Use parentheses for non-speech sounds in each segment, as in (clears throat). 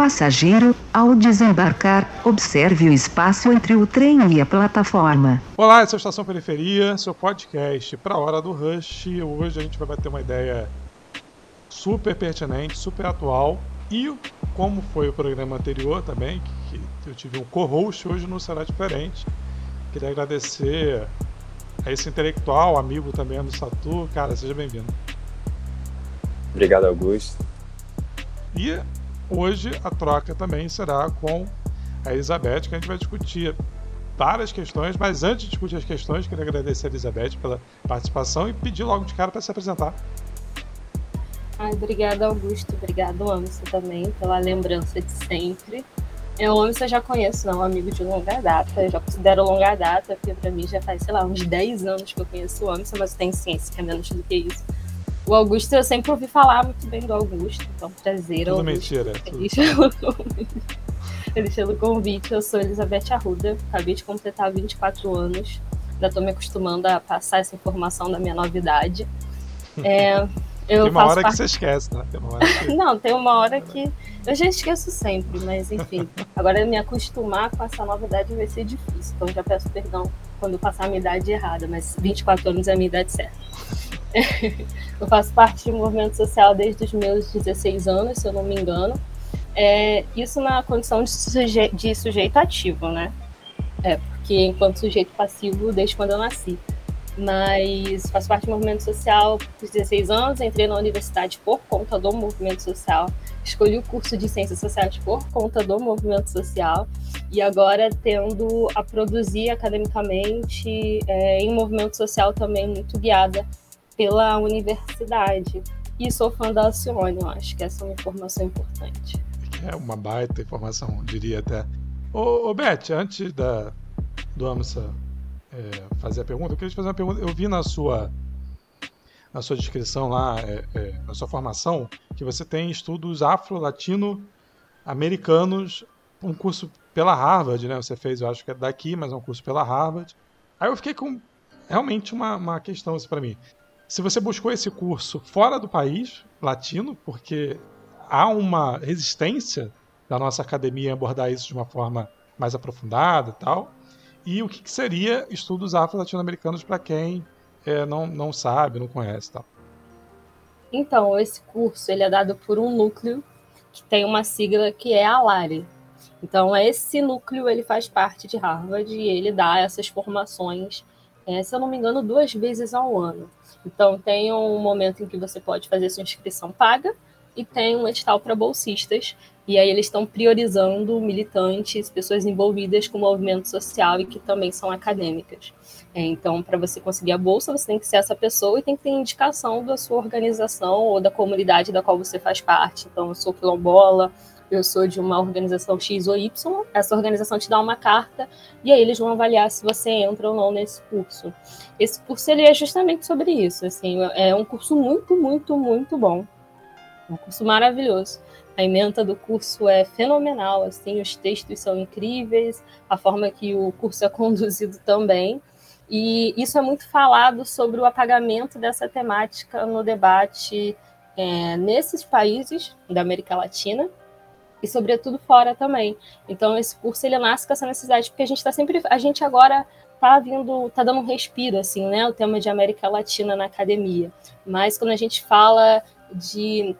Passageiro, ao desembarcar, observe o espaço entre o trem e a plataforma. Olá, essa é a Estação Periferia, seu podcast para a hora do rush. Hoje a gente vai bater uma ideia super pertinente, super atual. E como foi o programa anterior também, que, que eu tive um co-host, hoje não será diferente. Queria agradecer a esse intelectual, amigo também do Satu. Cara, seja bem-vindo. Obrigado, Augusto. E hoje a troca também será com a Elizabeth, que a gente vai discutir várias questões, mas antes de discutir as questões, queria agradecer a Elizabeth pela participação e pedir logo de cara para se apresentar. Ai, obrigada, Augusto. Obrigado, Anderson, também, pela lembrança de sempre. Eu, o Anderson, eu já conheço, não, amigo de longa data. Eu já considero longa data, porque para mim já faz, sei lá, uns 10 anos que eu conheço o Anderson, mas tem ciência que é menos do que isso. O Augusto, eu sempre ouvi falar muito bem do Augusto, então prazer. Tudo Augusto. mentira. Feliz pelo convite. Eu sou Elizabeth Arruda, acabei de completar 24 anos. Ainda estou me acostumando a passar essa informação da minha novidade. É, (laughs) eu tem uma hora parte... que você esquece, né? Tem (laughs) que... Não, tem uma hora que eu já esqueço sempre, mas enfim. Agora me acostumar com essa novidade vai ser difícil. Então já peço perdão quando passar a minha idade errada, mas 24 anos é a minha idade certa. Eu faço parte de um movimento social desde os meus 16 anos, se eu não me engano. É, isso na condição de, suje de sujeito ativo, né? É, porque enquanto sujeito passivo, desde quando eu nasci. Mas faço parte do movimento social por 16 anos, entrei na universidade por conta do movimento social, escolhi o curso de Ciências Sociais por conta do movimento social e agora tendo a produzir academicamente é, em movimento social também muito guiada pela universidade. E sou fã da Alcione, eu acho que essa é uma informação importante. É uma baita informação, diria até. Ô, ô Beth, antes da, do Amsa é, fazer a pergunta, eu queria te fazer uma pergunta. Eu vi na sua na sua descrição lá, é, é, na sua formação, que você tem estudos afro-latino-americanos, um curso pela Harvard, né? Você fez, eu acho que é daqui, mas é um curso pela Harvard. Aí eu fiquei com realmente uma, uma questão assim, para mim se você buscou esse curso fora do país latino, porque há uma resistência da nossa academia em abordar isso de uma forma mais aprofundada e tal. E o que, que seria estudos afro-latino-americanos para quem é, não, não sabe, não conhece tal? Então, esse curso ele é dado por um núcleo que tem uma sigla que é a. Então, esse núcleo ele faz parte de Harvard e ele dá essas formações, é, se eu não me engano, duas vezes ao ano. Então, tem um momento em que você pode fazer sua inscrição paga e tem um edital para bolsistas. E aí eles estão priorizando militantes, pessoas envolvidas com o movimento social e que também são acadêmicas. É, então, para você conseguir a bolsa, você tem que ser essa pessoa e tem que ter indicação da sua organização ou da comunidade da qual você faz parte. Então, eu sou quilombola, eu sou de uma organização X ou Y, essa organização te dá uma carta e aí eles vão avaliar se você entra ou não nesse curso. Esse curso ele é justamente sobre isso, assim, é um curso muito, muito, muito bom. Um curso maravilhoso. A ementa do curso é fenomenal, assim, os textos são incríveis, a forma que o curso é conduzido também. E isso é muito falado sobre o apagamento dessa temática no debate é, nesses países da América Latina, e sobretudo fora também. Então esse curso ele nasce com essa necessidade porque a gente está sempre, a gente agora tá vindo, tá dando um respiro assim, né, o tema de América Latina na academia. Mas quando a gente fala de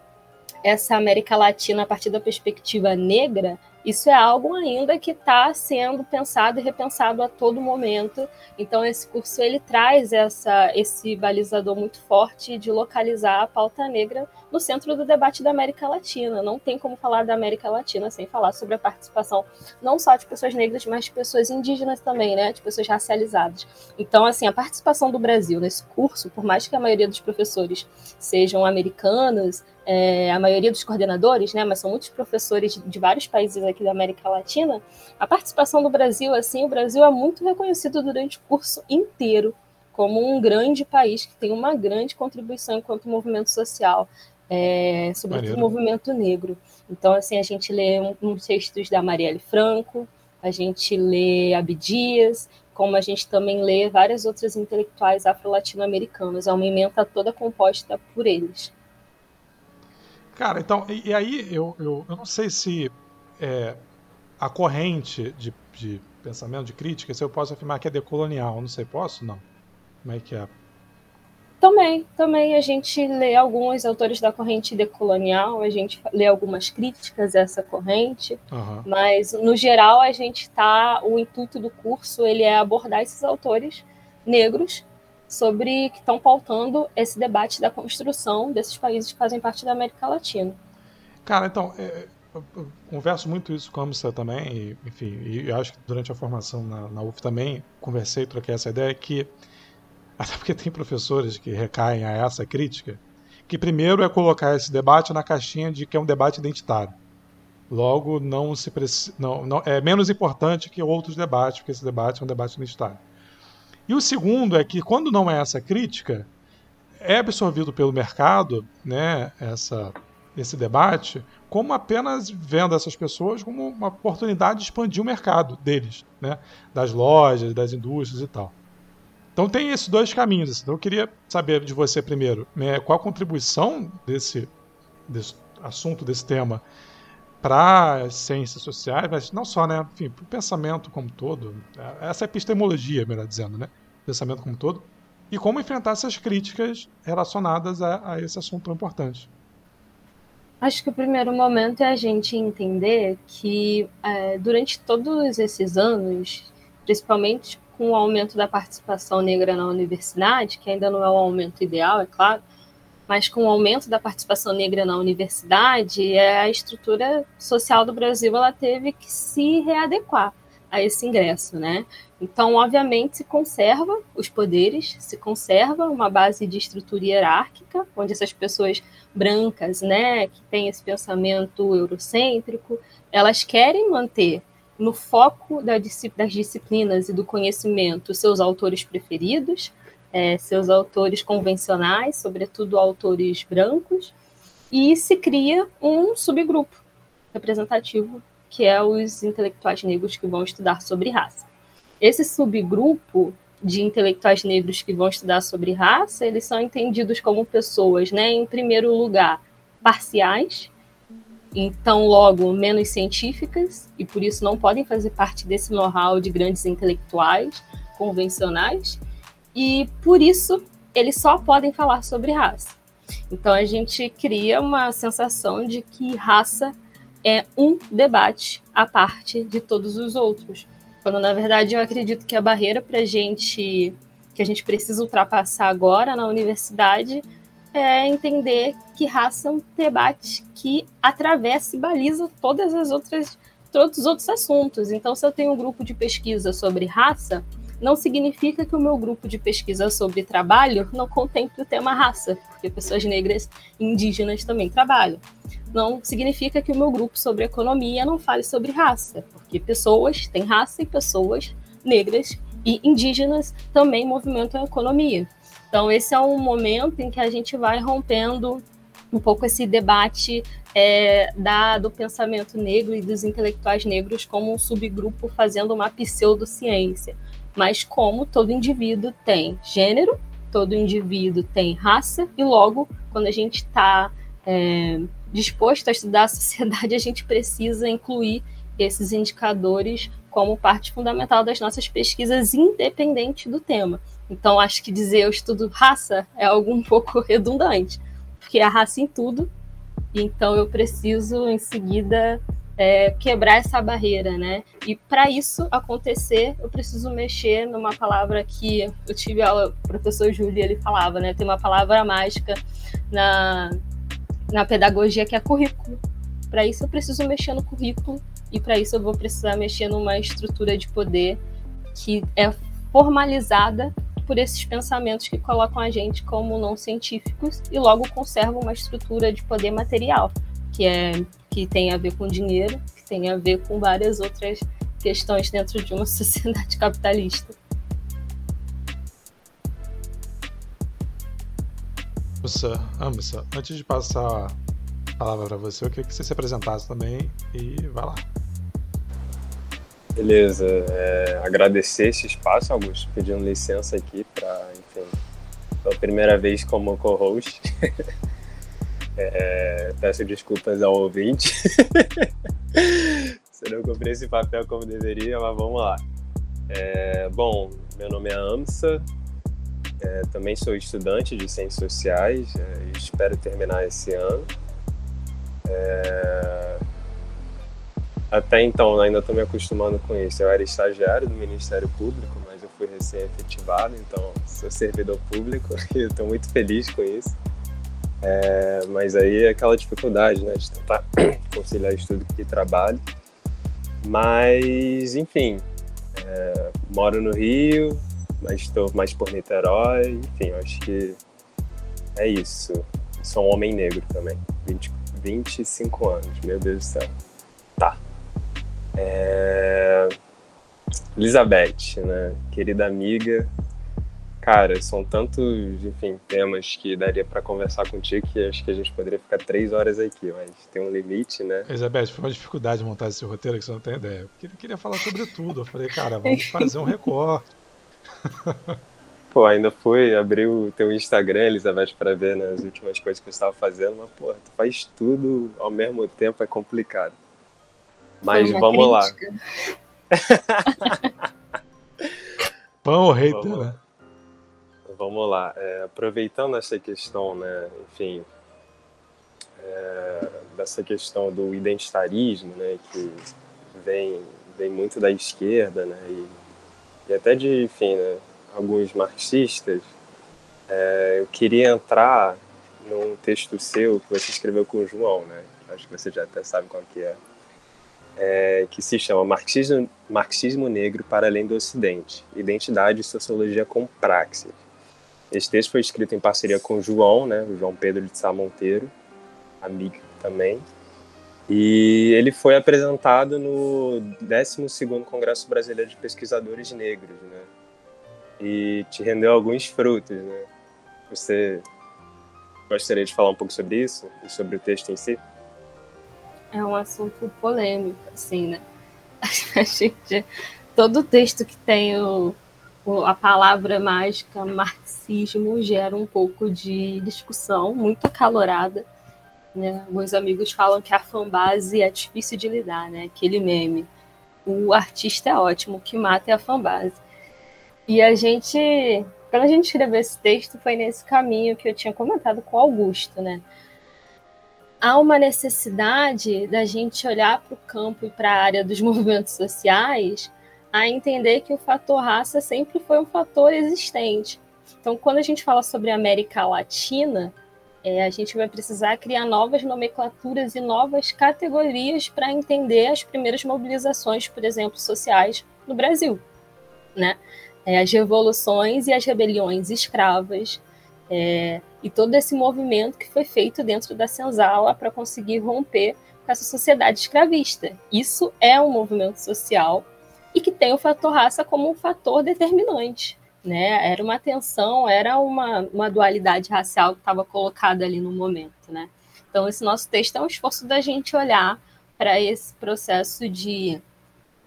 essa América Latina a partir da perspectiva negra, isso é algo ainda que está sendo pensado e repensado a todo momento. Então esse curso ele traz essa, esse balizador muito forte de localizar a pauta negra no centro do debate da América Latina. Não tem como falar da América Latina sem falar sobre a participação não só de pessoas negras, mas de pessoas indígenas também, né, de pessoas racializadas. Então assim a participação do Brasil nesse curso, por mais que a maioria dos professores sejam americanos, é, a maioria dos coordenadores, né, mas são muitos professores de, de, vários países aqui da América Latina, a participação do Brasil, assim, o Brasil é muito reconhecido durante o curso inteiro como um grande país que tem uma grande contribuição enquanto movimento social, é, sobretudo o movimento negro. Então, assim, a gente lê uns um, um textos da Marielle Franco, a gente lê Abdias, como a gente também lê várias outras intelectuais afro-latino-americanas. É uma emenda toda composta por eles. Cara, então, e, e aí eu, eu, eu não sei se é, a corrente de, de pensamento, de crítica, se eu posso afirmar que é decolonial. Não sei, posso? Não. Como é que é? Também, também a gente lê alguns autores da corrente decolonial, a gente lê algumas críticas a essa corrente, uhum. mas no geral a gente está, o intuito do curso ele é abordar esses autores negros sobre que estão pautando esse debate da construção desses países que fazem parte da América Latina. Cara, então, é, eu, converso muito isso com a Amsa também, e, enfim, e acho que durante a formação na, na UF também conversei, troquei essa ideia que (laughs) até porque tem professores que recaem a essa crítica, que primeiro é colocar esse debate na caixinha de que é um debate identitário. Logo, não se não, não, é menos importante que outros debates, porque esse debate é um debate identitário. E o segundo é que, quando não é essa crítica, é absorvido pelo mercado né, essa, esse debate como apenas vendo essas pessoas como uma oportunidade de expandir o mercado deles, né, das lojas, das indústrias e tal. Então tem esses dois caminhos. Assim. Então eu queria saber de você primeiro, né, qual a contribuição desse, desse assunto, desse tema, para as ciências sociais, mas não só, né, enfim, para o pensamento como todo. Essa é epistemologia, melhor dizendo, né, pensamento como todo. E como enfrentar essas críticas relacionadas a, a esse assunto tão importante. Acho que o primeiro momento é a gente entender que é, durante todos esses anos, principalmente com o aumento da participação negra na universidade, que ainda não é o aumento ideal, é claro, mas com o aumento da participação negra na universidade, é, a estrutura social do Brasil ela teve que se readequar a esse ingresso, né? Então, obviamente, se conserva os poderes, se conserva uma base de estrutura hierárquica, onde essas pessoas brancas, né, que têm esse pensamento eurocêntrico, elas querem manter no foco das disciplinas e do conhecimento seus autores preferidos, é, seus autores convencionais, sobretudo autores brancos, e se cria um subgrupo representativo, que é os intelectuais negros que vão estudar sobre raça. Esse subgrupo de intelectuais negros que vão estudar sobre raça, eles são entendidos como pessoas, né, em primeiro lugar, parciais, então, logo, menos científicas, e por isso não podem fazer parte desse know-how de grandes intelectuais convencionais, e por isso eles só podem falar sobre raça. Então, a gente cria uma sensação de que raça é um debate à parte de todos os outros. Quando, na verdade, eu acredito que a barreira para gente, que a gente precisa ultrapassar agora na universidade, é entender que raça é um debate que atravessa e baliza todas as outras todos os outros assuntos. Então, se eu tenho um grupo de pesquisa sobre raça, não significa que o meu grupo de pesquisa sobre trabalho não contemple o tema raça, porque pessoas negras e indígenas também trabalham. Não significa que o meu grupo sobre economia não fale sobre raça, porque pessoas têm raça e pessoas negras e indígenas também movimentam a economia. Então, esse é um momento em que a gente vai rompendo um pouco esse debate é, da, do pensamento negro e dos intelectuais negros como um subgrupo fazendo uma pseudociência, mas como todo indivíduo tem gênero, todo indivíduo tem raça, e logo, quando a gente está é, disposto a estudar a (laughs) sociedade, a gente precisa incluir esses indicadores como parte fundamental das nossas pesquisas, independente do tema. Então, acho que dizer eu estudo raça é algo um (laughs) pouco redundante, porque a raça em tudo, então eu preciso, em seguida, é, quebrar essa barreira, né? E para isso acontecer, eu preciso mexer numa palavra que eu tive aula, o professor Júlio, ele falava, né? Tem uma palavra mágica na, na pedagogia que é currículo. Para isso, eu preciso mexer no currículo e para isso eu vou precisar mexer numa estrutura de poder que é formalizada por esses pensamentos que colocam a gente como não científicos e logo conservam uma estrutura de poder material, que é que tem a ver com dinheiro, que tem a ver com várias outras questões dentro de uma (laughs) sociedade capitalista. Moça, Amissa, antes de passar a palavra para você, eu queria que você se apresentasse também e vai lá. Beleza, é, agradecer esse espaço, Augusto, pedindo licença aqui para, enfim, pela primeira vez como co-host. (laughs) é, peço desculpas ao ouvinte. (laughs) Se eu não cumpri esse papel como deveria, mas vamos lá. É, bom, meu nome é Amsa, é, também sou estudante de Ciências Sociais, é, espero terminar esse ano. É, até então, ainda estou me acostumando com isso. Eu era estagiário do Ministério Público, mas eu fui recém-efetivado, então sou servidor público (laughs) e estou muito feliz com isso. É, mas aí é aquela dificuldade, né, de tentar (clears throat) conciliar estudo e trabalho. Mas, enfim, é, moro no Rio, mas estou mais por Niterói, enfim, acho que é isso. Sou um homem negro também, 20, 25 anos, meu Deus do céu. Tá. É... Elizabeth, né? Querida amiga. Cara, são tantos, enfim, temas que daria para conversar contigo que acho que a gente poderia ficar três horas aqui, mas tem um limite, né? Elizabeth, foi uma dificuldade montar esse roteiro que você não tem ideia. Porque ele queria falar sobre tudo. Eu falei, cara, vamos fazer um recorte. (laughs) Pô, ainda fui abrir o teu Instagram, Elizabeth, para ver né, as últimas coisas que você estava fazendo, mas, porra, tu faz tudo ao mesmo tempo, é complicado. Mas vamos crítica. lá. Pão ou hater, vamos, né? Vamos lá. É, aproveitando essa questão, né, enfim, é, dessa questão do identitarismo, né, que vem, vem muito da esquerda, né, e, e até de, enfim, né, alguns marxistas, é, eu queria entrar num texto seu que você escreveu com o João, né, acho que você já até sabe qual que é, é, que se chama Marxismo, Marxismo Negro para Além do Ocidente, Identidade e Sociologia com Praxis. Esse texto foi escrito em parceria com o João, né, o João Pedro de Sá Monteiro, amigo também, e ele foi apresentado no 12º Congresso Brasileiro de Pesquisadores Negros, né, e te rendeu alguns frutos, né. Você gostaria de falar um pouco sobre isso e sobre o texto em si? é um assunto polêmico, assim, né? (laughs) A gente, todo texto que tem o, a palavra mágica marxismo gera um pouco de discussão muito acalorada. Né? Alguns amigos falam que a fanbase é difícil de lidar, né? Aquele meme. O artista é ótimo, o que mata é a fanbase. E a gente, quando a gente escreveu esse texto, foi nesse caminho que eu tinha comentado com o Augusto, né? há uma necessidade da gente olhar para o campo e para a área dos (laughs) movimentos sociais a entender que o fator raça sempre foi um fator existente. Então, quando a gente fala sobre América Latina, é, a gente vai precisar criar novas nomenclaturas e novas categorias para entender as primeiras mobilizações, por exemplo, sociais no Brasil. Né? É, as revoluções e as rebeliões escravas, é, e todo esse movimento que foi feito dentro da senzala para conseguir romper com essa sociedade escravista. Isso é um movimento social e que tem o fator raça como um fator determinante. Né? Era uma tensão, era uma, uma dualidade racial que estava colocada ali no momento. Né? Então, esse nosso texto é um esforço da gente olhar para esse processo de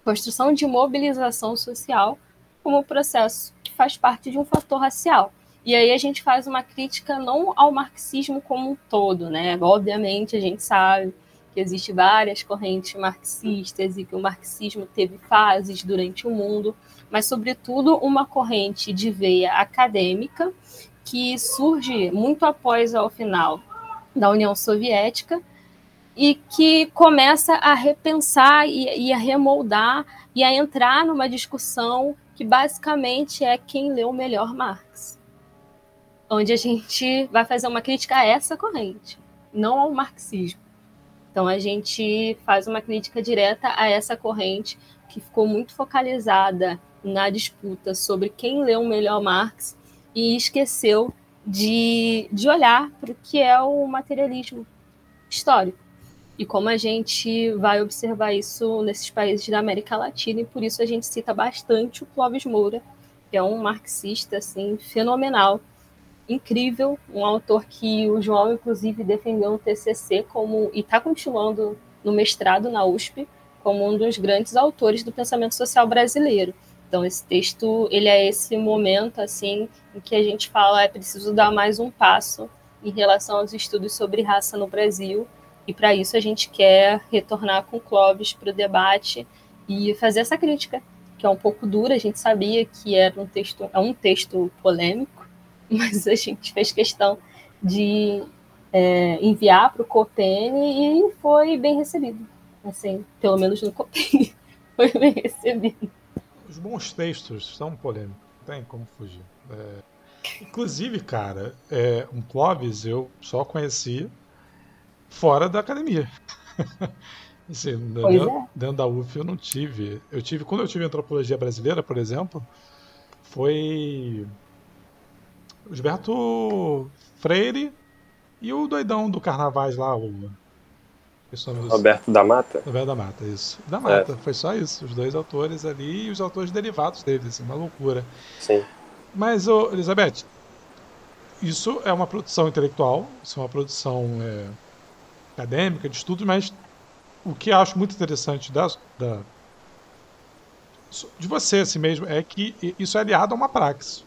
construção de mobilização social como um processo que faz parte de um fator racial. E aí a gente faz uma crítica não ao marxismo como um todo, né? Obviamente a gente sabe que existem várias correntes marxistas e que o marxismo teve fases durante o mundo, mas sobretudo uma corrente de veia acadêmica que surge muito após ao final da União Soviética e que começa a repensar e, e a remoldar e a entrar numa discussão que basicamente é quem leu melhor Marx onde a gente vai fazer uma crítica a essa corrente, não ao marxismo. Então a gente faz uma crítica direta a essa corrente que ficou muito focalizada na disputa sobre quem leu melhor Marx e esqueceu de, de olhar para o que é o materialismo histórico e como a gente vai observar isso nesses países da América Latina e por isso a gente cita bastante o Clóvis Moura, que é um marxista assim fenomenal incrível, um autor que o João, inclusive, defendeu no TCC como e está continuando no mestrado na USP como um dos grandes autores do pensamento social brasileiro. Então, esse texto, ele é esse momento, assim, em que a gente fala é preciso dar mais um passo em relação aos estudos sobre raça no Brasil E para isso a gente quer retornar com Clóvis para o debate e fazer essa crítica, que é um pouco dura. A gente sabia que era um texto, é um texto polêmico, (laughs) mas a gente fez questão de é, enviar para o Copene e foi bem recebido. Assim, pelo menos no Copene (laughs) foi bem recebido. Os bons textos são polêmicos, não tem como fugir. É... Inclusive, cara, é, um Clóvis eu só conheci fora da academia. (laughs) assim, dentro, é. dentro, da UF eu não tive. Eu tive quando eu tive antropologia brasileira, por exemplo, foi Gilberto Freire e o doidão do Carnavais lá, o Roberto da Mata? Roberto da Mata, isso. Da Mata, é. foi só isso. Os dois autores ali e os autores derivados deles, assim, uma loucura. Sim. Mas, ô, Elizabeth, isso é uma produção intelectual, isso é uma produção é, acadêmica, de estudos, mas o que eu acho muito interessante da, da, de você assim mesmo é que isso é aliado a uma praxe.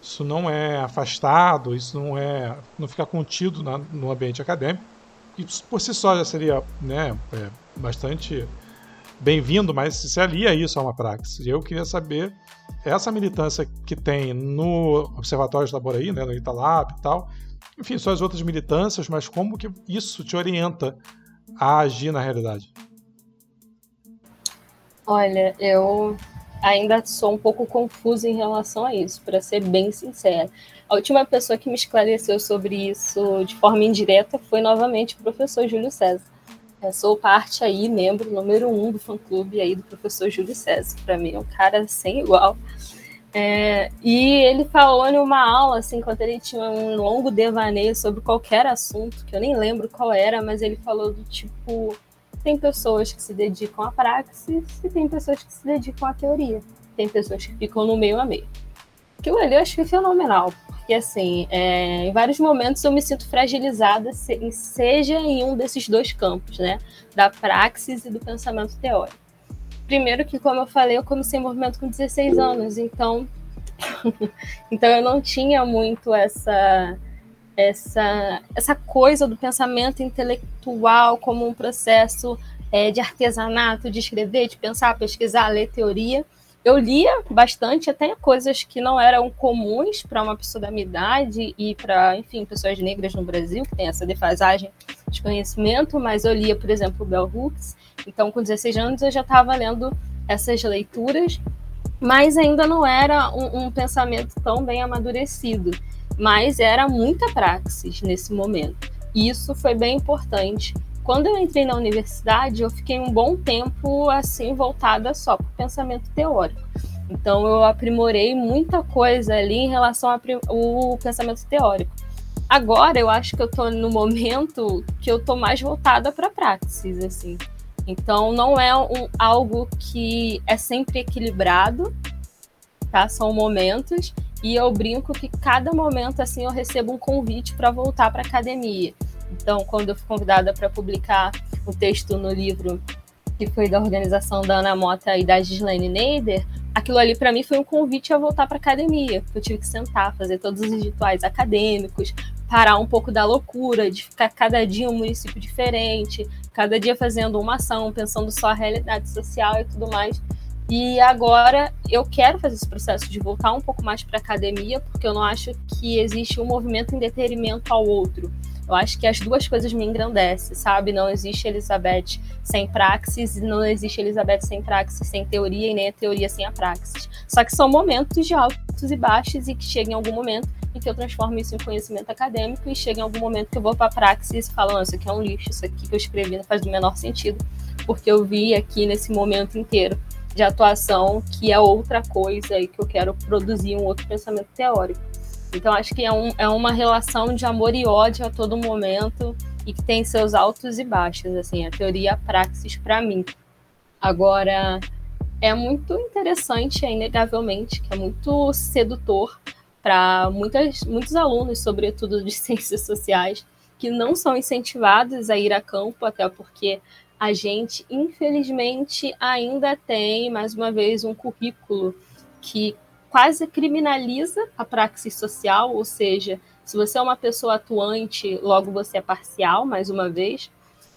Isso não é afastado, isso não é não fica contido na, no ambiente acadêmico. E por si só já seria né, é, bastante bem-vindo, mas se alia isso a uma praxe. E eu queria saber essa militância que tem no Observatório de Laboraí, né, no Italab e tal, enfim, suas outras militâncias, mas como que isso te orienta a agir na realidade? Olha, eu ainda sou um pouco confusa em relação a isso, para ser bem sincera. A última pessoa que me esclareceu sobre isso de forma indireta foi novamente o professor Júlio César. Eu sou parte aí, membro número um do fã-clube aí do professor Júlio César. Para mim é um cara sem igual. É, e ele falou em uma aula, assim, quando ele tinha um longo devaneio sobre qualquer assunto, que eu nem lembro qual era, mas ele falou do tipo: tem pessoas que se dedicam à praxis e tem pessoas que se dedicam à teoria. Tem pessoas que ficam no meio a meio. Ali eu acho que é fenomenal, porque assim, é, em vários momentos eu me sinto fragilizada, seja em um desses dois campos, né? Da praxis e do pensamento teórico. Primeiro que, como eu falei, eu comecei movimento com 16 anos, então, (laughs) então eu não tinha muito essa, essa, essa coisa do pensamento intelectual como um processo é, de artesanato, de escrever, de pensar, pesquisar, ler teoria eu lia bastante, até coisas que não eram comuns para uma pessoa da minha idade e para, enfim, pessoas negras no Brasil, que tem essa defasagem de conhecimento, mas eu lia, por exemplo, Bell Hooks. Então, com 16 anos, eu já estava lendo essas leituras, mas ainda não era um, um pensamento tão bem amadurecido. Mas era muita praxis nesse momento. E isso foi bem importante quando eu entrei na universidade, eu fiquei um bom tempo assim voltada só para o pensamento teórico. Então eu aprimorei muita coisa ali em relação ao pensamento teórico. Agora eu acho que eu estou no momento que eu estou mais voltada para praxis, assim. Então não é um, algo que é sempre equilibrado, tá? São momentos e eu brinco que cada momento assim eu recebo um convite para voltar para academia. Então, quando eu fui convidada para publicar o texto no livro que foi da organização da Ana Mota e da Gislaine Neider, aquilo ali para mim foi um convite a voltar para academia. Eu tive que sentar, fazer todos os rituais acadêmicos, parar um pouco da loucura de ficar cada dia um município diferente, cada dia fazendo uma ação, pensando só a realidade social e tudo mais. E agora eu quero fazer esse processo de voltar um pouco mais para academia, porque eu não acho que existe um movimento em detrimento ao outro. Eu acho que as duas coisas me engrandecem, sabe? Não existe Elizabeth sem praxis, não existe Elizabeth sem praxis sem teoria, e nem a teoria sem a praxis. Só que são momentos de altos e baixos e que chega em algum momento em que eu transformo isso em conhecimento acadêmico e chega em algum momento que eu vou para a praxis e falo, isso aqui é um lixo, isso aqui que eu escrevi não faz o menor sentido, porque eu vi aqui nesse momento inteiro de atuação que é outra coisa e que eu quero produzir um outro pensamento teórico. Então acho que é, um, é uma relação de amor e ódio a todo momento e que tem seus altos e baixos, assim, a teoria a praxis para mim. Agora, é muito interessante, é inegavelmente, que é muito sedutor para muitos alunos, sobretudo de (laughs) ciências sociais, que não são incentivados a ir a campo, até porque a gente, infelizmente, ainda tem, mais uma vez, um currículo que quase criminaliza a praxis social, ou seja, se você é uma pessoa atuante, logo você é parcial, mais uma vez.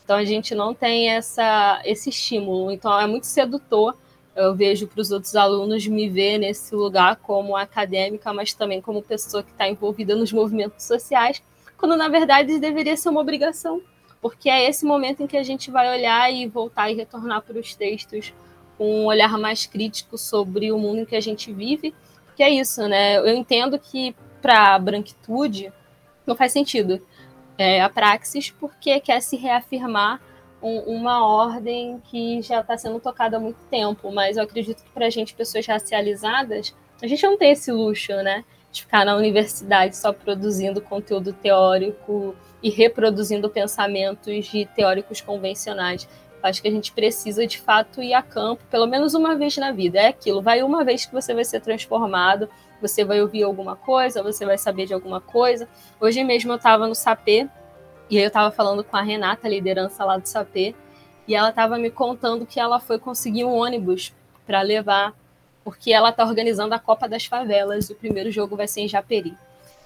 Então a gente não tem essa, esse estímulo. Então é muito sedutor. Eu vejo para os outros alunos me ver nesse lugar como acadêmica, mas também como pessoa que está envolvida nos movimentos sociais, quando na verdade deveria ser uma obrigação, porque é esse momento em que a gente vai olhar e voltar e retornar para os textos com um olhar mais crítico sobre o mundo em que a gente vive, que é isso, né? Eu entendo que para a branquitude não faz sentido é, a praxis, porque quer se reafirmar um, uma ordem que já está sendo tocada há muito tempo, mas eu acredito que para a gente, pessoas racializadas, a gente não tem esse luxo, né? De ficar na universidade só produzindo conteúdo teórico e reproduzindo pensamentos de teóricos convencionais. Acho que a gente precisa, de fato, ir a campo, pelo menos uma vez na vida. É aquilo, vai uma vez que você vai ser transformado, você vai ouvir alguma coisa, você vai saber de alguma coisa. Hoje mesmo eu estava no Sapê, e aí eu estava falando com a Renata, a liderança lá do Sapê, e ela estava me contando que ela foi conseguir um ônibus para levar, porque ela está organizando a Copa das Favelas, o primeiro jogo vai ser em Japeri.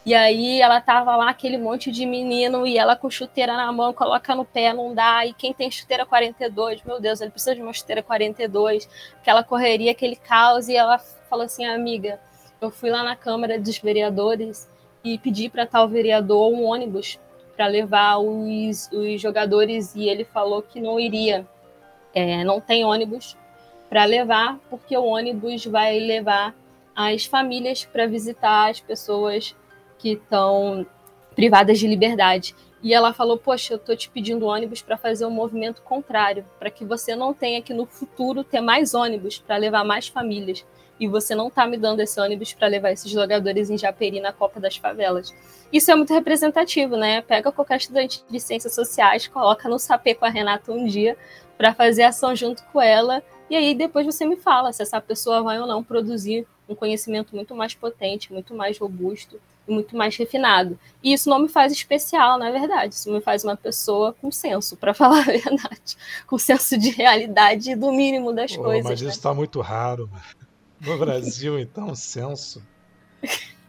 E aí ela tava lá, aquele monte de menino, e ela com chuteira na mão, coloca no pé, não dá. E quem tem chuteira 42, meu Deus, ele precisa de uma chuteira 42, aquela correria, aquele caos. E ela falou assim, amiga, eu fui lá na Câmara dos Vereadores e pedi para tal vereador um ônibus para levar os, os jogadores, e ele falou que não iria. É, não tem ônibus para levar, porque o ônibus vai levar as famílias para visitar as pessoas que estão privadas de liberdade. E ela falou: Poxa, eu estou te pedindo ônibus para fazer um movimento contrário, para que você não tenha que no futuro ter mais ônibus para levar mais famílias. E você não está me dando esse ônibus para levar esses jogadores em Japeri na Copa das Favelas. Isso é muito representativo, né? Pega qualquer estudante de ciências sociais, coloca no sapê com a Renata um dia para fazer ação junto com ela. E aí depois você me fala se essa pessoa vai ou não produzir um conhecimento muito mais potente, muito mais robusto muito mais refinado. E isso não me faz especial, na verdade. Isso me faz uma pessoa com senso, para (laughs) falar a verdade. Com senso de realidade e do mínimo das coisas. Mas isso está né? muito raro. No Brasil, então, senso.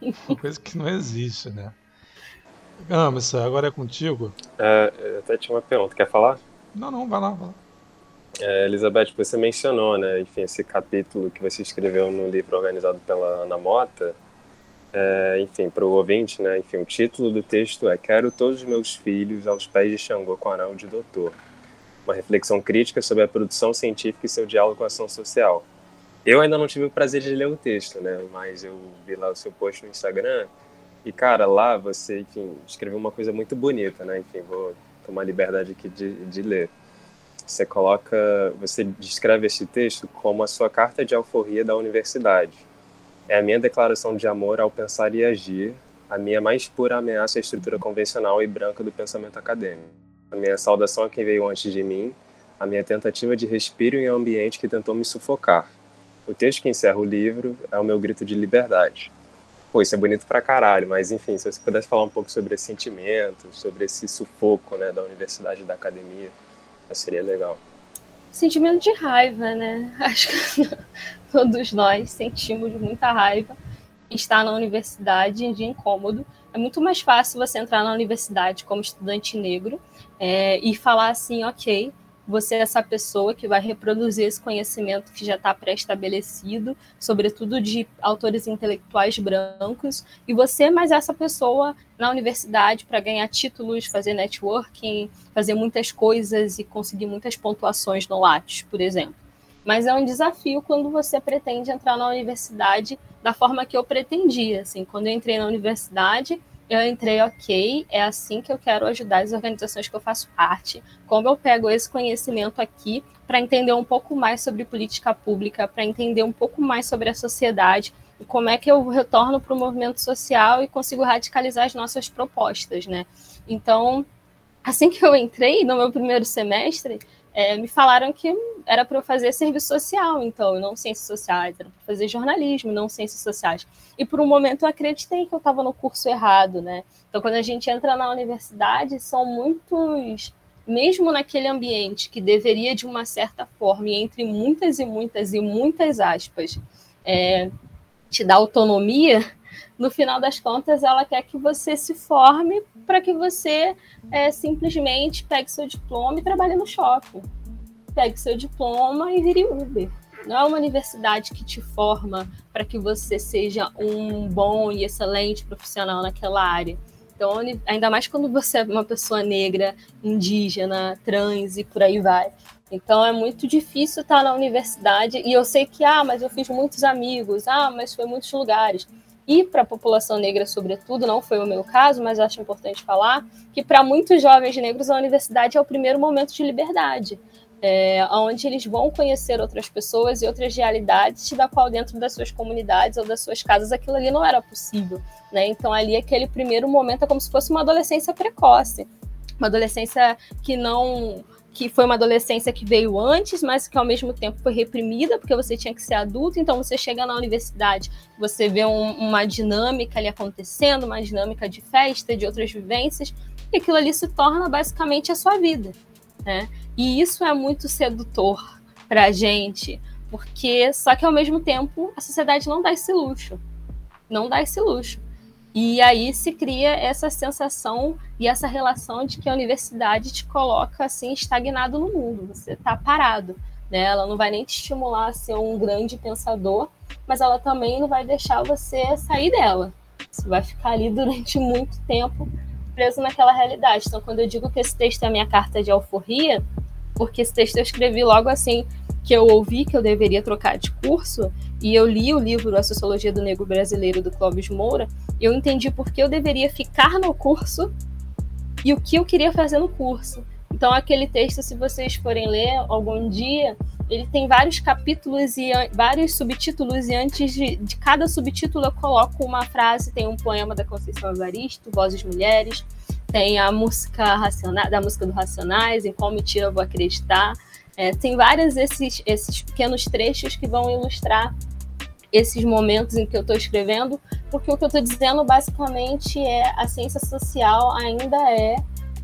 Uma coisa que não existe, né? Gamos, agora é contigo. É, eu até tinha uma pergunta. Quer falar? Não, não, vai lá, vai lá. É, Elizabeth, você mencionou, né, enfim, esse capítulo que você escreveu no livro organizado pela Ana Mota, é, enfim, para o ouvinte, né? Enfim, o título do texto é Quero todos os meus filhos aos pés de Xangô com anel de doutor. Uma reflexão crítica sobre a produção científica e seu diálogo com a ação social. Eu ainda não tive o prazer de ler o texto, né? Mas eu vi lá o seu post no Instagram e, cara, lá você, enfim, escreveu uma coisa muito bonita, né? Enfim, vou tomar liberdade aqui de, de ler. Você coloca, você descreve este texto como a sua carta de alforria da universidade é a minha declaração de amor ao pensar e agir, a minha mais pura ameaça à estrutura convencional e branca do pensamento acadêmico. A minha saudação a quem veio antes de mim, a minha tentativa de respiro em um ambiente que tentou me sufocar. O texto que encerra o livro é o meu grito de liberdade. Pô, isso é bonito pra caralho, mas enfim, se você pudesse falar um pouco sobre esse sentimento, sobre esse sufoco né, da universidade e da academia, seria legal sentimento de raiva, né? (laughs) Acho que (laughs) todos nós sentimos muita raiva estar na universidade de incômodo. É muito mais fácil você entrar na universidade como estudante negro é, e falar assim, ok, você é essa pessoa que vai reproduzir esse conhecimento que já está pré-estabelecido, sobretudo de autores intelectuais brancos, e você é mais essa pessoa na universidade para ganhar títulos, fazer networking, fazer muitas coisas e conseguir muitas pontuações no Lattes, por exemplo. Mas é um desafio quando você pretende entrar na universidade da forma que eu pretendia. Assim, quando eu entrei na universidade, eu entrei, ok, é assim que eu quero ajudar as organizações que eu faço parte. Como eu pego esse conhecimento aqui para entender um pouco mais sobre política pública, para entender um pouco mais sobre a sociedade, e como é que eu retorno para o movimento social e consigo radicalizar as nossas propostas, né? Então, assim que eu entrei no meu primeiro semestre, é, me falaram que era para eu fazer serviço social, então, não ciências sociais, era para fazer jornalismo, não ciências sociais. E por um momento eu acreditei que eu estava no curso errado, né? Então, quando a gente entra na universidade, são muitos, mesmo naquele ambiente que deveria, de uma certa forma, e entre muitas e muitas e muitas aspas, é, te dar autonomia, no final das contas, ela quer que você se forme para que você é, simplesmente pegue seu diploma e trabalhe no shopping. Pegue seu diploma e vire Uber. Não é uma universidade que te forma para que você seja um bom e excelente profissional naquela área. Então, ainda mais quando você é uma pessoa negra, indígena, trans e por aí vai. Então é muito difícil estar na universidade e eu sei que ah, mas eu fiz muitos amigos, ah, mas foi muitos lugares. E para a população negra, sobretudo, não foi o meu caso, mas acho importante falar que para muitos jovens negros a universidade é o primeiro momento de liberdade, é, onde eles vão conhecer outras pessoas e outras realidades, da qual dentro das suas comunidades ou das suas casas aquilo ali não era possível. Né? Então ali aquele primeiro momento é como se fosse uma adolescência precoce, uma adolescência que não que foi uma adolescência que veio antes, mas que ao mesmo tempo foi reprimida, porque você tinha que ser adulto. Então, você chega na universidade, você vê um, uma dinâmica ali acontecendo, uma dinâmica de festa, de outras vivências, e aquilo ali se torna basicamente a sua vida. Né? E isso é muito sedutor para a gente, porque só que ao mesmo tempo a sociedade não dá esse luxo. Não dá esse luxo. E aí se cria essa sensação e essa relação de que a universidade te coloca assim estagnado no mundo, você está parado. Né? Ela não vai nem te estimular a ser um grande pensador, mas ela também não vai deixar você sair dela. Você vai ficar ali durante (laughs) muito tempo preso naquela realidade. Então, quando eu digo que esse texto é a minha carta de alforria, porque esse texto eu escrevi logo assim que eu ouvi que eu deveria trocar de curso, e eu li o livro A Sociologia do Negro Brasileiro, do Clóvis Moura, eu entendi por que eu deveria ficar no curso e o que eu queria fazer no curso. Então, aquele texto, se vocês forem ler algum dia, ele tem vários capítulos e vários subtítulos, e antes de, de cada subtítulo eu coloco uma frase, tem um poema da Conceição Evaristo, Vozes Mulheres, tem a música racional, da música do Racionais, em Qual Mentira Eu Vou Acreditar, é, tem vários esses, esses pequenos trechos que vão ilustrar esses momentos em que eu estou escrevendo, porque o que eu estou dizendo basicamente é a ciência social ainda é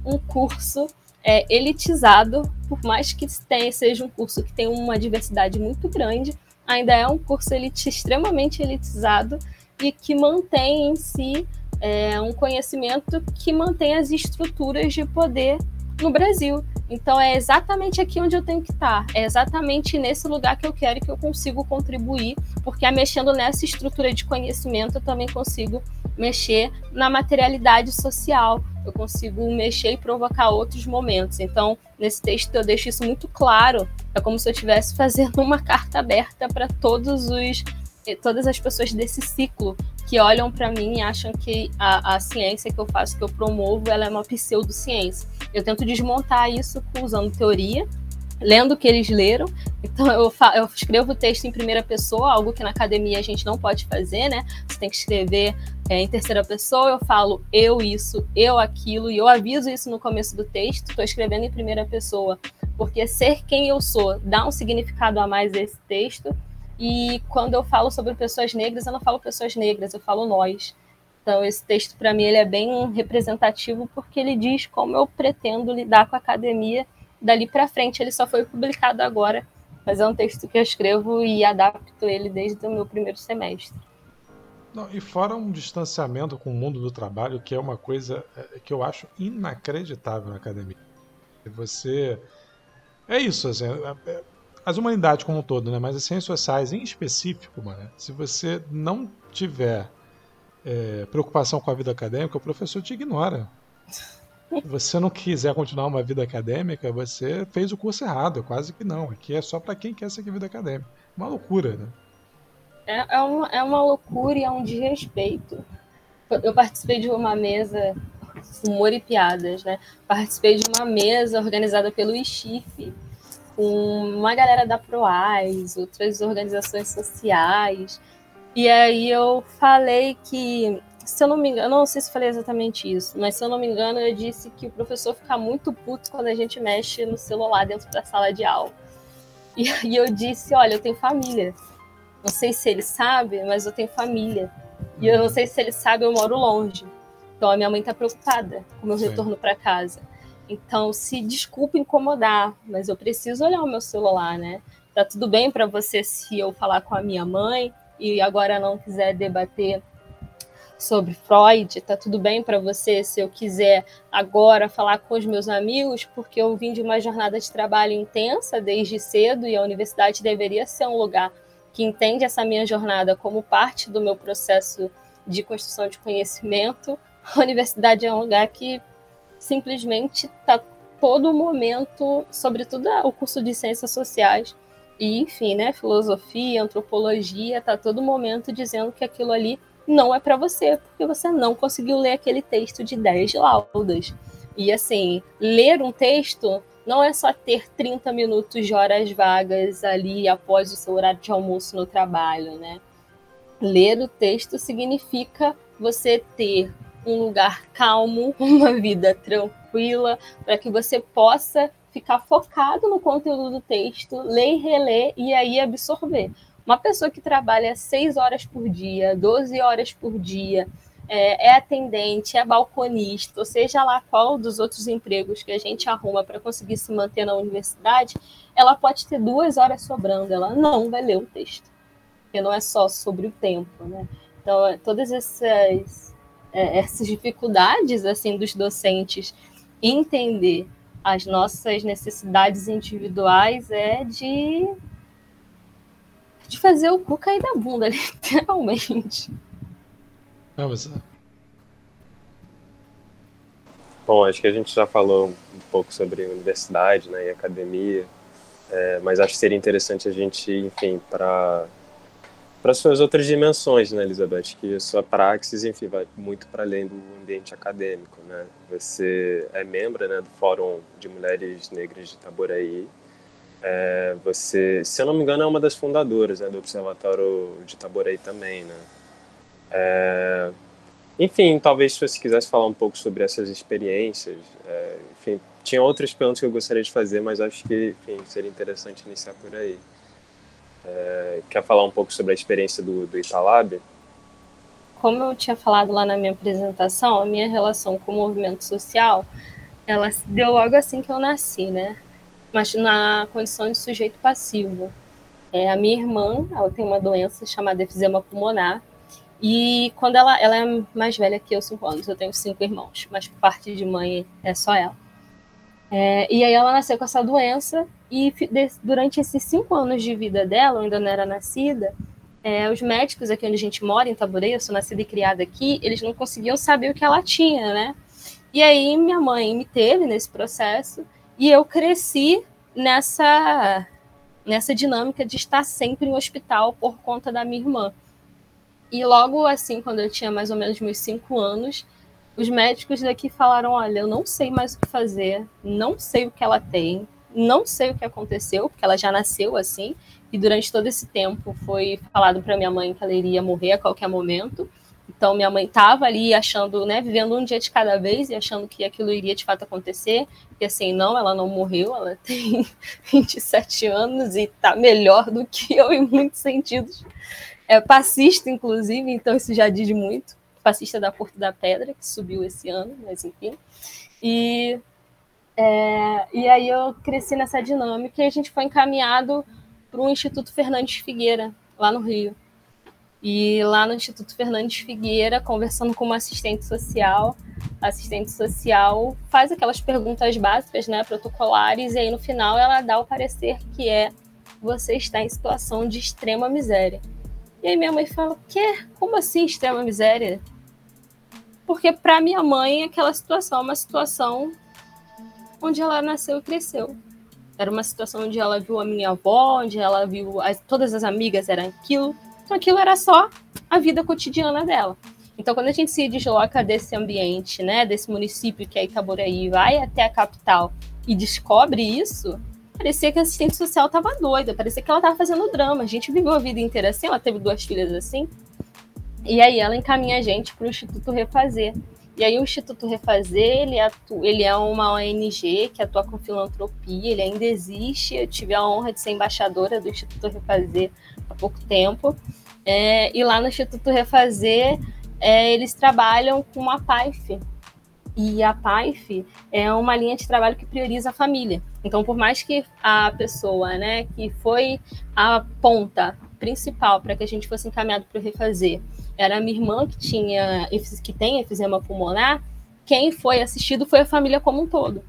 um curso é, elitizado, por mais que tenha, seja um curso que tem uma diversidade muito grande, ainda é um curso elite, extremamente elitizado e que mantém em si é, um conhecimento que mantém as estruturas de poder no Brasil. Então é exatamente aqui onde eu tenho que estar. É exatamente nesse lugar que eu quero que eu consigo contribuir, porque é mexendo nessa estrutura de conhecimento eu também consigo mexer na materialidade social. Eu consigo mexer e provocar outros momentos. Então, nesse texto eu deixo isso muito claro. É como se eu estivesse fazendo uma carta aberta para todos os todas as pessoas desse ciclo que olham para mim e acham que a, a ciência que eu faço, que eu promovo, ela é uma pseudociência. Eu tento desmontar isso usando teoria, lendo o que eles leram. Então eu, eu escrevo o texto em primeira pessoa, algo que na academia a gente não pode fazer, né? Você tem que escrever é, em terceira pessoa. Eu falo eu isso, eu aquilo, e eu aviso isso no começo do texto. Estou escrevendo em primeira pessoa, porque ser quem eu sou dá um significado a mais a esse texto. E quando eu falo sobre pessoas negras, eu não falo pessoas negras, eu falo nós. Então, esse texto, para mim, ele é bem representativo porque ele diz como eu pretendo lidar com a academia dali para frente. Ele só foi publicado agora, mas é um texto que eu escrevo e adapto ele desde o meu primeiro semestre. Não, e fora um distanciamento com o mundo do trabalho, que é uma coisa é, que eu acho inacreditável na academia. Você. É isso, assim, é, é, as humanidades como um todo, né? mas as ciências sociais em específico, mano, se você não tiver é, preocupação com a vida acadêmica, o professor te ignora. Se (laughs) você não quiser continuar uma vida acadêmica, você fez o curso errado. Quase que não. Aqui é só para quem quer seguir vida acadêmica. Uma loucura, né? É, é, uma, é uma loucura e é um desrespeito. Eu participei de uma mesa, humor e piadas, né? Participei de uma mesa organizada pelo ICHIF, com uma galera da PROAS, outras organizações sociais, e aí eu falei que, se eu não me engano, não sei se falei exatamente isso, mas se eu não me engano, eu disse que o professor fica muito puto quando a gente mexe no celular dentro da sala de aula. E aí eu disse, olha, eu tenho família. Não sei se ele sabe, mas eu tenho família. E eu não sei se ele sabe, eu moro longe. Então a minha mãe está preocupada com o meu Sim. retorno para casa. Então, se desculpa incomodar, mas eu preciso olhar o meu celular, né? Tá tudo bem para você se eu falar com a minha mãe, e agora não quiser debater sobre Freud, tá tudo bem para você se eu quiser agora falar com os meus amigos, porque eu vim de uma jornada de trabalho intensa desde cedo e a universidade deveria ser um lugar que entende essa minha jornada como parte do meu processo de construção de conhecimento. A universidade é um lugar que simplesmente está todo momento, sobretudo o curso de ciências sociais e, enfim, né, filosofia, antropologia, está todo momento dizendo que aquilo ali não é para você, porque você não conseguiu ler aquele texto de 10 laudas. E assim, ler um texto não é só ter 30 minutos de horas vagas ali após o seu horário de almoço no trabalho, né? Ler o texto significa você ter um lugar calmo, (laughs) uma vida tranquila, para que você possa ficar focado no conteúdo do texto, ler e reler e aí absorver. Uma pessoa que trabalha 6 horas por dia, 12 horas por dia, é, é, atendente, é balconista, ou seja lá qual dos outros empregos que a gente arruma para conseguir se manter na universidade, ela pode ter duas horas sobrando, ela não vai ler o texto, porque não é só sobre o tempo, né? Então, todas essas, é, essas dificuldades assim dos docentes entender as nossas necessidades individuais é de de fazer o cu cair da bunda, (laughs) literalmente. Não, mas... Bom, acho que a gente já falou um pouco sobre universidade né, e academia, é, mas acho que seria interessante a gente, enfim, para para suas outras dimensões, né, Elizabeth? Que a sua praxis, enfim, vai muito para além do ambiente acadêmico, né? Você é membro né, do Fórum de Mulheres Negras de Itaboraí, é, você, se eu não me engano, é uma das fundadoras né, do Observatório de Itaboraí também, né? É, enfim, talvez se você quisesse falar um pouco sobre essas experiências, é, enfim, tinha outras perguntas que eu gostaria de fazer, mas acho que, enfim, seria interessante iniciar por aí. É, quer falar um pouco sobre a experiência do, do Italab? Como eu tinha falado lá na minha apresentação, a minha relação com o movimento social, ela se deu logo assim que eu nasci, né? mas na condição de sujeito passivo. É, a minha irmã, ela tem uma doença chamada efizema pulmonar, e quando ela, ela é mais velha que eu, cinco anos, eu tenho cinco irmãos, mas parte de mãe é só ela. É, e aí ela nasceu com essa doença, e durante esses cinco anos de vida dela, ainda não era nascida, é, os médicos aqui onde a gente mora, em Taborei, eu sou nascida e criada aqui, eles não conseguiam saber o que ela tinha, né? E aí minha mãe me teve nesse processo, e eu cresci nessa nessa dinâmica de estar sempre em hospital por conta da minha irmã. E logo assim, quando eu tinha mais ou menos meus cinco anos, os médicos daqui falaram: Olha, eu não sei mais o que fazer, não sei o que ela tem, não sei o que aconteceu, porque ela já nasceu assim. E durante todo esse tempo foi falado para minha mãe que ela iria morrer a qualquer momento. Então, minha mãe estava ali achando, né, vivendo um dia de cada vez e achando que aquilo iria de fato acontecer. E assim, não, ela não morreu, ela (laughs) tem 27 anos e está melhor do que eu em muitos sentidos. É passista, inclusive, então isso já diz muito. Passista da Porto da Pedra, que subiu esse ano, mas enfim. E, é, e aí eu cresci nessa dinâmica e a gente foi encaminhado para o Instituto Fernandes Figueira, lá no Rio. E lá no Instituto Fernandes Figueira, conversando com uma assistente social, a assistente social faz aquelas perguntas básicas, né, protocolares, e aí no final ela dá o parecer que é você está em situação de extrema miséria. E aí minha mãe fala: "Quê? Como assim extrema miséria?" Porque para minha mãe aquela situação é uma situação onde ela nasceu e cresceu. Era uma situação onde ela viu a minha avó, onde ela viu as, todas as amigas eram aquilo, então aquilo era só a vida cotidiana dela. Então, quando a gente se desloca desse ambiente, né, desse município que é Itaboraí, vai até a capital e descobre isso, parecia que a assistente social estava doida, parecia que ela estava fazendo drama. A gente viveu a vida inteira assim, ela teve duas filhas assim. E aí ela encaminha a gente para o Instituto Refazer. E aí o Instituto Refazer, ele, ele é uma ONG que atua com filantropia, ele ainda existe. Eu tive a honra de ser embaixadora do Instituto Refazer há pouco tempo. É, e lá no Instituto Refazer, é, eles trabalham com a PAIF. E a PAIF é uma linha de trabalho que prioriza a família. Então, por mais que a pessoa né, que foi a ponta principal para que a gente fosse encaminhado para o refazer era a minha irmã que tinha que tem efizema pulmonar, quem foi assistido foi a família como um todo.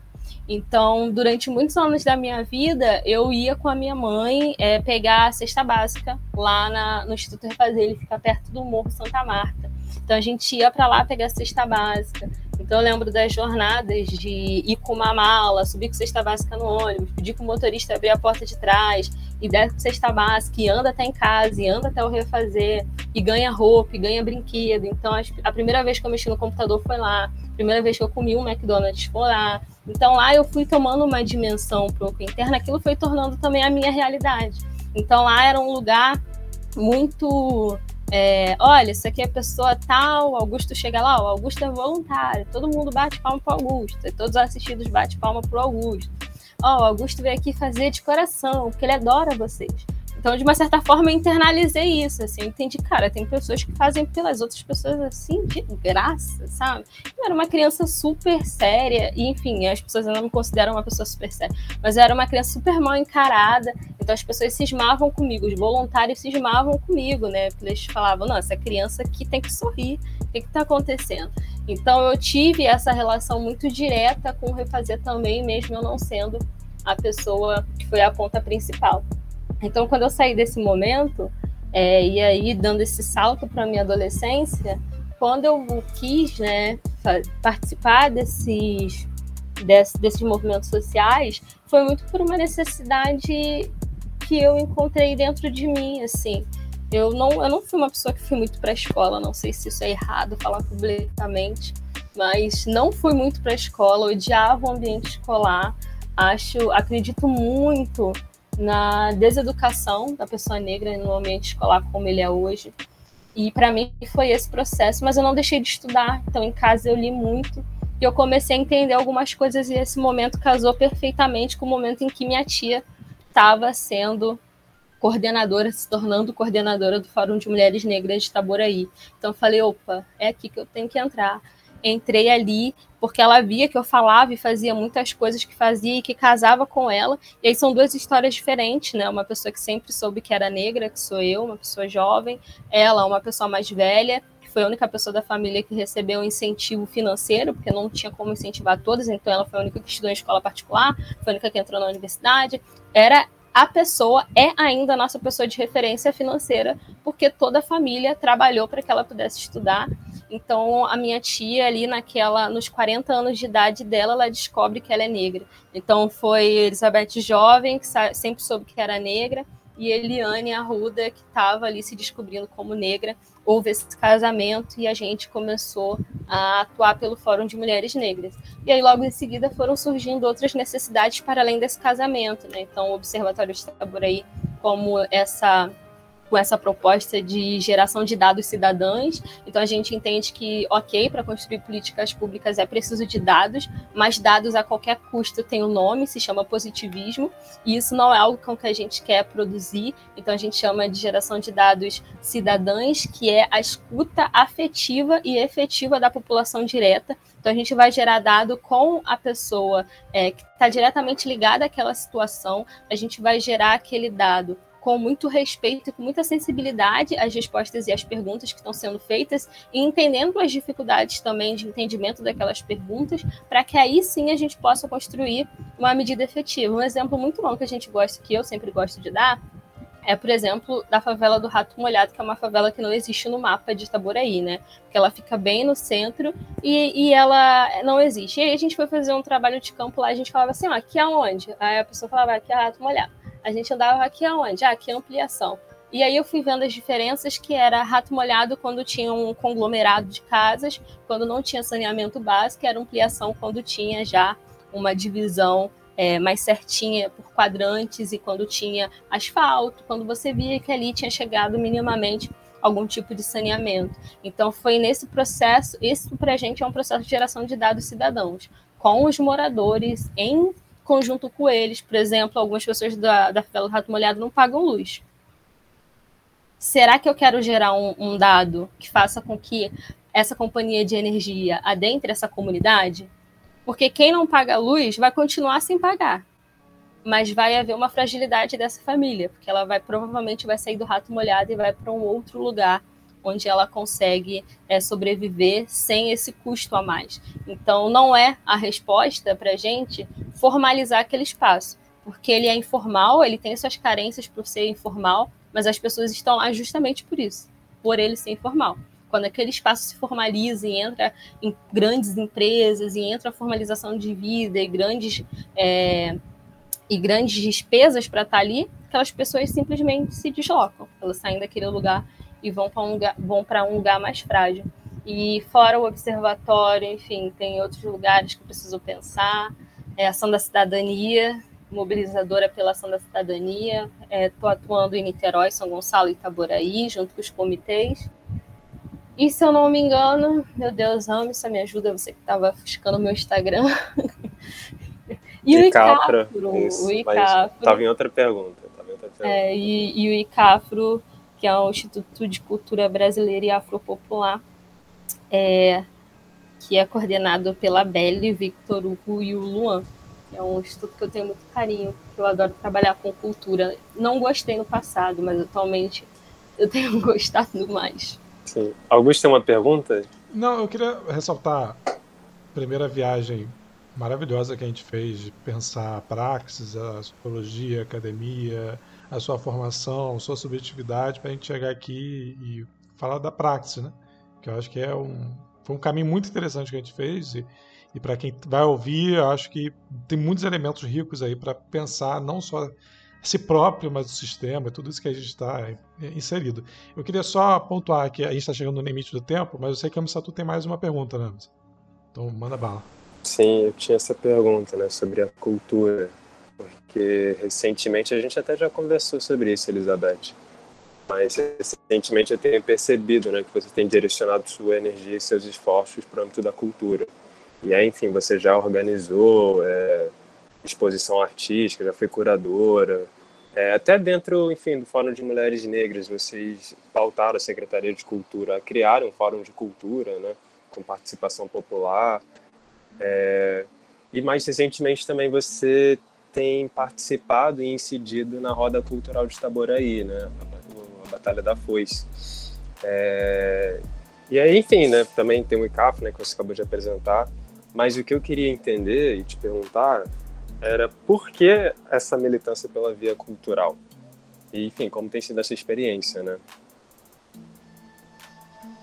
Então, durante muitos anos da minha vida, eu ia com a minha mãe é, pegar a cesta básica lá na, no Instituto Refazer, ele fica perto do Morro Santa Marta. Então, a gente ia para lá pegar a cesta básica. Então, eu lembro das jornadas de ir com uma mala, subir com cesta básica no ônibus, pedir para o motorista abrir a porta de trás, e der cesta básica, e anda até em casa, e anda até o refazer, e ganha roupa, e ganha brinquedo. Então, a primeira vez que eu mexi no computador foi lá, a primeira vez que eu comi um McDonald's foi lá. Então, lá eu fui tomando uma dimensão um pouco interna, aquilo foi tornando também a minha realidade. Então, lá era um lugar muito é, olha, isso aqui é pessoa tal, Augusto chega lá, o Augusto é voluntário, todo mundo bate palma pro Augusto, todos os assistidos bate palma pro Augusto. Ó, oh, o Augusto veio aqui fazer de coração, porque ele adora vocês. Então, de uma certa forma, eu internalizei isso, assim, eu entendi, cara, tem pessoas que fazem pelas outras pessoas, assim, de graça, sabe? Eu era uma criança super séria, e, enfim, as pessoas ainda me consideram uma pessoa super séria, mas eu era uma criança super mal encarada, então as pessoas cismavam comigo, os voluntários cismavam comigo, né? Porque eles falavam, não, essa criança aqui tem que sorrir, o que está acontecendo? Então, eu tive essa relação muito direta com o Refazer também, mesmo eu não sendo a pessoa que foi a ponta principal. Então, quando eu saí desse momento, é, e aí dando esse salto para minha adolescência, quando eu quis né, participar desses, desses, desses movimentos sociais, foi muito por uma necessidade que eu encontrei dentro de mim, assim. Eu não, eu não fui uma pessoa que fui muito para a escola, não sei se isso é errado falar publicamente, mas não fui muito para a escola, odiava o ambiente escolar. Acho, acredito muito na deseducação da pessoa negra no ambiente escolar como ele é hoje. E para mim foi esse processo, mas eu não deixei de estudar. Então em casa eu li muito e eu comecei a entender algumas coisas e esse momento casou perfeitamente com o momento em que minha tia estava sendo coordenadora, se tornando coordenadora do Fórum de Mulheres Negras de Itaboraí. Então eu falei, opa, é aqui que eu tenho que entrar entrei ali porque ela via que eu falava e fazia muitas coisas que fazia e que casava com ela. E aí são duas histórias diferentes, né? Uma pessoa que sempre soube que era negra, que sou eu, uma pessoa jovem, ela, uma pessoa mais velha, que foi a única pessoa da família que recebeu um incentivo financeiro, porque não tinha como incentivar todas, então ela foi a única que estudou em escola particular, foi a única que entrou na universidade. Era a pessoa é ainda a nossa pessoa de referência financeira, porque toda a família trabalhou para que ela pudesse estudar então, a minha tia ali naquela, nos 40 anos de idade dela, ela descobre que ela é negra. Então, foi Elizabeth jovem, que sempre soube que era negra, e Eliane Arruda, que estava ali se descobrindo como negra. Houve esse casamento e a gente começou a atuar pelo Fórum de Mulheres Negras. E aí, logo em seguida, foram surgindo outras necessidades para além desse casamento. Né? Então, o Observatório de Itaboraí, como essa com essa proposta de geração de dados cidadãos. Então a gente entende que, ok, para construir políticas públicas é preciso de dados, mas dados a qualquer custo tem um nome, se chama positivismo, e isso não é algo com que a gente quer produzir. Então a gente chama de geração de dados cidadãs, que é a escuta afetiva e efetiva da população direta. Então a gente vai gerar dado com a pessoa é, que está diretamente ligada àquela situação, a gente vai gerar aquele dado com muito respeito e com muita sensibilidade às respostas e às perguntas que estão sendo feitas e entendendo as dificuldades também de entendimento daquelas perguntas, para que aí sim a gente possa construir uma medida efetiva. Um exemplo muito bom que a gente gosta, que eu sempre gosto de dar, é, por exemplo, da favela do Rato Molhado, que é uma favela que não existe no mapa de Itaboraí, né? Porque ela fica bem no centro e, e ela não existe. E aí a gente foi fazer um trabalho de campo lá, a gente falava assim, ó, aqui é onde? Aí a pessoa falava, aqui é Rato Molhado a gente andava aqui aonde? Ah, aqui é ampliação. E aí eu fui vendo as diferenças que era rato molhado quando tinha um conglomerado de casas, quando não tinha saneamento básico, era ampliação quando tinha já uma divisão é, mais certinha por quadrantes e quando tinha asfalto, quando você via que ali tinha chegado minimamente algum tipo de saneamento. Então foi nesse processo, isso para a gente é um processo de geração de dados cidadãos, com os moradores em conjunto com eles. Por exemplo, algumas pessoas da, da favela Rato Molhado não pagam luz. Será que eu quero gerar um, um dado que faça com que essa companhia de energia adentre essa comunidade? Porque quem não paga luz vai continuar sem pagar. mas vai haver uma fragilidade dessa família, porque ela vai provavelmente vai sair do rato molhado e vai para um outro lugar onde ela consegue é, sobreviver sem esse custo a mais. Então, não é a resposta para a gente formalizar aquele espaço, porque ele é informal, ele tem suas carências por ser informal, mas as pessoas estão lá justamente por isso, por ele ser informal. Quando aquele espaço se formaliza e entra em grandes empresas, e entra a formalização de vida e grandes, é, e grandes despesas para estar tá ali, aquelas pessoas simplesmente se deslocam, elas saem daquele lugar e vão para um lugar, vão um lugar mais frágil. E fora o observatório, enfim, tem outros lugares que preciso pensar. É ação da cidadania, mobilizadora pela ação da cidadania. Estou é, atuando em Niterói, São Gonçalo e Itaboraí, junto com os comitês. E se eu não me engano, meu Deus, ame, isso me ajuda, você que estava buscando o meu Instagram. (laughs) e o ICAFRO. o ICAFRO. Estava em outra pergunta. Em outra pergunta. É, e, e o ICAFRO que é o Instituto de Cultura Brasileira e Afropopular, é, que é coordenado pela Belle, Victor Hugo e o Luan. É um instituto que eu tenho muito carinho, que eu adoro trabalhar com cultura. Não gostei no passado, mas atualmente eu tenho (laughs) gostado mais. Sim. Augusto tem uma pergunta? Não, eu queria ressaltar a primeira viagem maravilhosa que a gente fez de pensar a praxis, a sociologia, a academia, a sua formação, a sua subjetividade para a gente chegar aqui e falar da praxis, né? Que eu acho que é um foi um caminho muito interessante que a gente fez e, e para quem vai ouvir, eu acho que tem muitos elementos ricos aí para pensar não só si próprio, mas o sistema, tudo isso que a gente está inserido. Eu queria só pontuar que a gente está chegando no limite do tempo, mas eu sei que a Missatu tem mais uma pergunta, né? Então manda bala. Sim, eu tinha essa pergunta, né, sobre a cultura porque recentemente a gente até já conversou sobre isso, Elizabeth. Mas recentemente eu tenho percebido né, que você tem direcionado sua energia e seus esforços para o âmbito da cultura. E aí, enfim, você já organizou é, exposição artística, já foi curadora. É, até dentro, enfim, do Fórum de Mulheres Negras, vocês pautaram a Secretaria de Cultura a criar um fórum de cultura, né, com participação popular. É, e mais recentemente também você tem participado e incidido na roda cultural de Itaboraí, né? A, Batalha da Foice. É... E aí, enfim, né? Também tem o ICAF, né? Que você acabou de apresentar. Mas o que eu queria entender e te perguntar era por que essa militância pela via cultural? E, enfim, como tem sido essa experiência, né?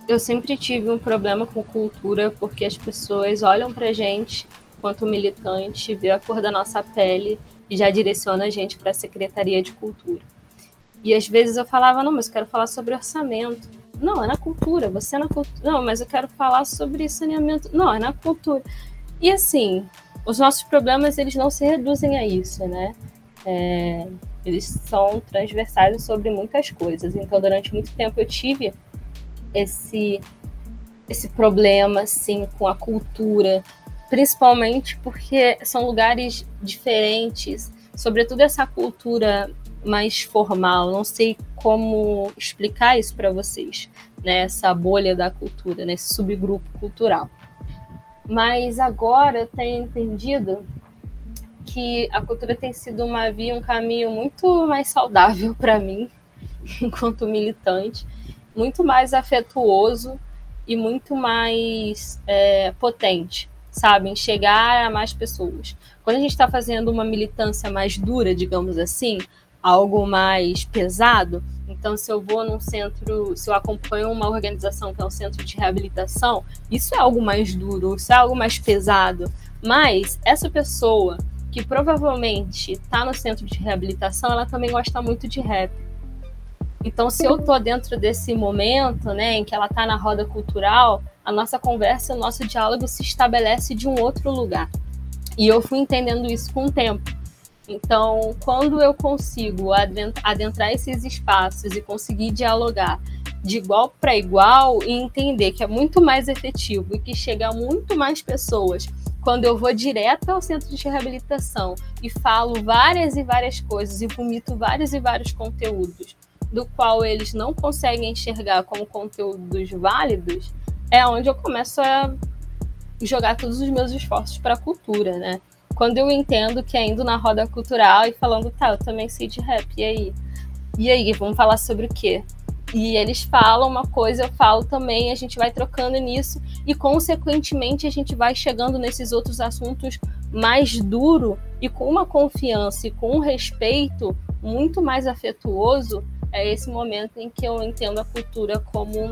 Eu sempre tive um problema com cultura porque as pessoas olham pra gente quanto militante, vê a cor da nossa pele e já direciona a gente para a Secretaria de Cultura. E às vezes eu falava, não, mas eu quero falar sobre orçamento. Não, é na cultura, você é na cultura. Não, mas eu quero falar sobre saneamento. Não, é na cultura. E assim, os nossos problemas, eles não se reduzem a isso, né? É, eles são transversais sobre muitas coisas. Então, durante muito tempo eu tive esse esse problema assim com a cultura, principalmente porque são lugares diferentes, sobretudo essa cultura mais formal. Não sei como explicar isso para vocês, né? Essa bolha da cultura, nesse né? subgrupo cultural. Mas agora eu tenho entendido que a cultura tem sido uma via, um caminho muito mais saudável para mim, (laughs) enquanto militante, muito mais afetuoso e muito mais é, potente sabe? Em chegar a mais pessoas. Quando a gente está fazendo uma militância mais dura, digamos assim, algo mais pesado, então se eu vou num centro, se eu acompanho uma organização que é um centro de reabilitação, isso é algo mais duro, isso é algo mais pesado. Mas essa pessoa que provavelmente está no centro de reabilitação, ela também gosta muito de rap. Então, se eu tô dentro desse momento, né, em que ela está na roda cultural, a nossa conversa, o nosso diálogo se estabelece de um outro lugar. E eu fui entendendo isso com o tempo. Então, quando eu consigo adentrar esses espaços e conseguir dialogar de igual para igual e entender que é muito mais efetivo e que chega a muito mais pessoas quando eu vou direto ao centro de reabilitação e falo várias e várias coisas e vomito vários e vários conteúdos do qual eles não conseguem enxergar como conteúdos válidos, é onde eu começo a jogar todos os meus esforços para a cultura, né? quando eu entendo que é indo na roda cultural e falando, tá, eu também sei de rap, e aí? E aí, vamos falar sobre o quê? E eles falam uma coisa, eu falo também, a gente vai trocando nisso e, consequentemente, a gente vai chegando nesses outros assuntos mais duro e com uma confiança e com um respeito muito mais afetuoso. É esse momento em que eu entendo a cultura como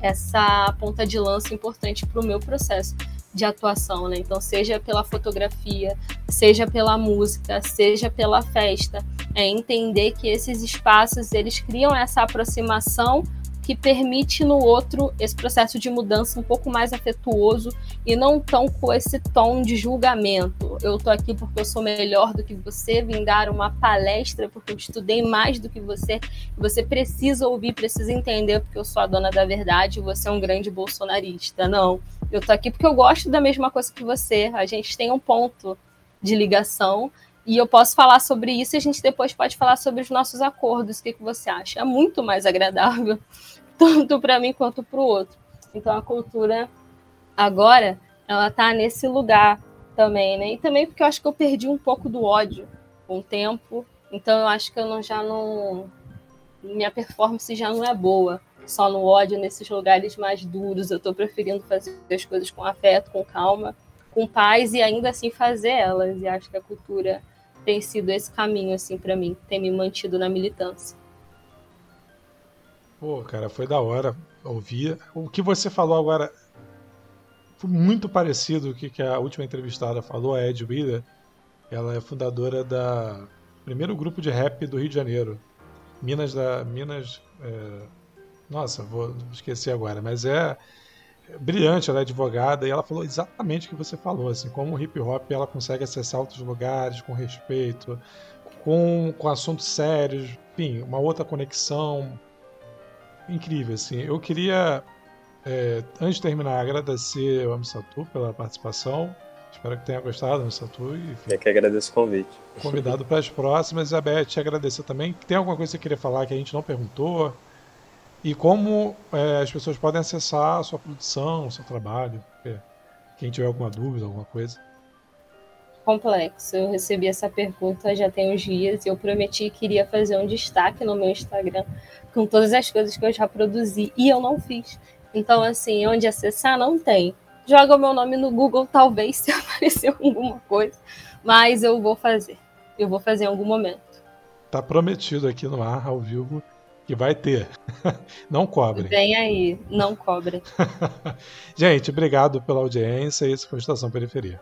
essa ponta de lança importante para o meu processo de atuação, né? Então, seja pela fotografia, seja pela música, seja pela festa, é entender que esses espaços eles criam essa aproximação que permite no outro esse processo de mudança um pouco mais afetuoso e não tão com esse tom de julgamento. Eu tô aqui porque eu sou melhor do que você, vim dar uma palestra porque eu estudei mais do que você. Você precisa ouvir, precisa entender porque eu sou a dona da verdade você é um grande bolsonarista. Não, eu tô aqui porque eu gosto da mesma coisa que você. A gente tem um ponto de ligação e eu posso falar sobre isso e a gente depois pode falar sobre os nossos acordos. O que, que você acha? É muito mais agradável tanto para mim quanto para o outro. Então a cultura agora ela está nesse lugar também, né? E também porque eu acho que eu perdi um pouco do ódio com o tempo. Então eu acho que eu não, já não minha performance já não é boa só no ódio nesses lugares mais duros. Eu estou preferindo fazer as coisas com afeto, com calma, com paz e ainda assim fazer elas. E acho que a cultura tem sido esse caminho assim para mim, tem me mantido na militância. Pô, cara, foi da hora ouvir. O que você falou agora foi muito parecido com o que a última entrevistada falou, a Ed Wheeler. Ela é fundadora da primeiro grupo de rap do Rio de Janeiro. Minas da. Minas. É... Nossa, vou esquecer agora, mas é brilhante, ela é advogada e ela falou exatamente o que você falou, assim, como o hip hop ela consegue acessar outros lugares com respeito, com, com assuntos sérios, enfim, uma outra conexão, incrível, assim. Eu queria, é, antes de terminar, agradecer ao Amsatu pela participação. Espero que tenha gostado, Amsatu. Eu que agradeço o convite. Convidado para as próximas. Isabel, te agradecer também. Tem alguma coisa que você queria falar que a gente não perguntou? E como é, as pessoas podem acessar a sua produção, o seu trabalho? Quem tiver alguma dúvida, alguma coisa complexo. Eu recebi essa pergunta já tem uns dias e eu prometi que iria fazer um destaque no meu Instagram com todas as coisas que eu já produzi e eu não fiz. Então, assim, onde acessar não tem. Joga o meu nome no Google, talvez (laughs) se aparecer alguma coisa, mas eu vou fazer. Eu vou fazer em algum momento. Tá prometido aqui no ar, ao vivo, que vai ter. (laughs) Não cobre. Vem aí, não cobre. (laughs) Gente, obrigado pela audiência. Isso foi Estação Periferia.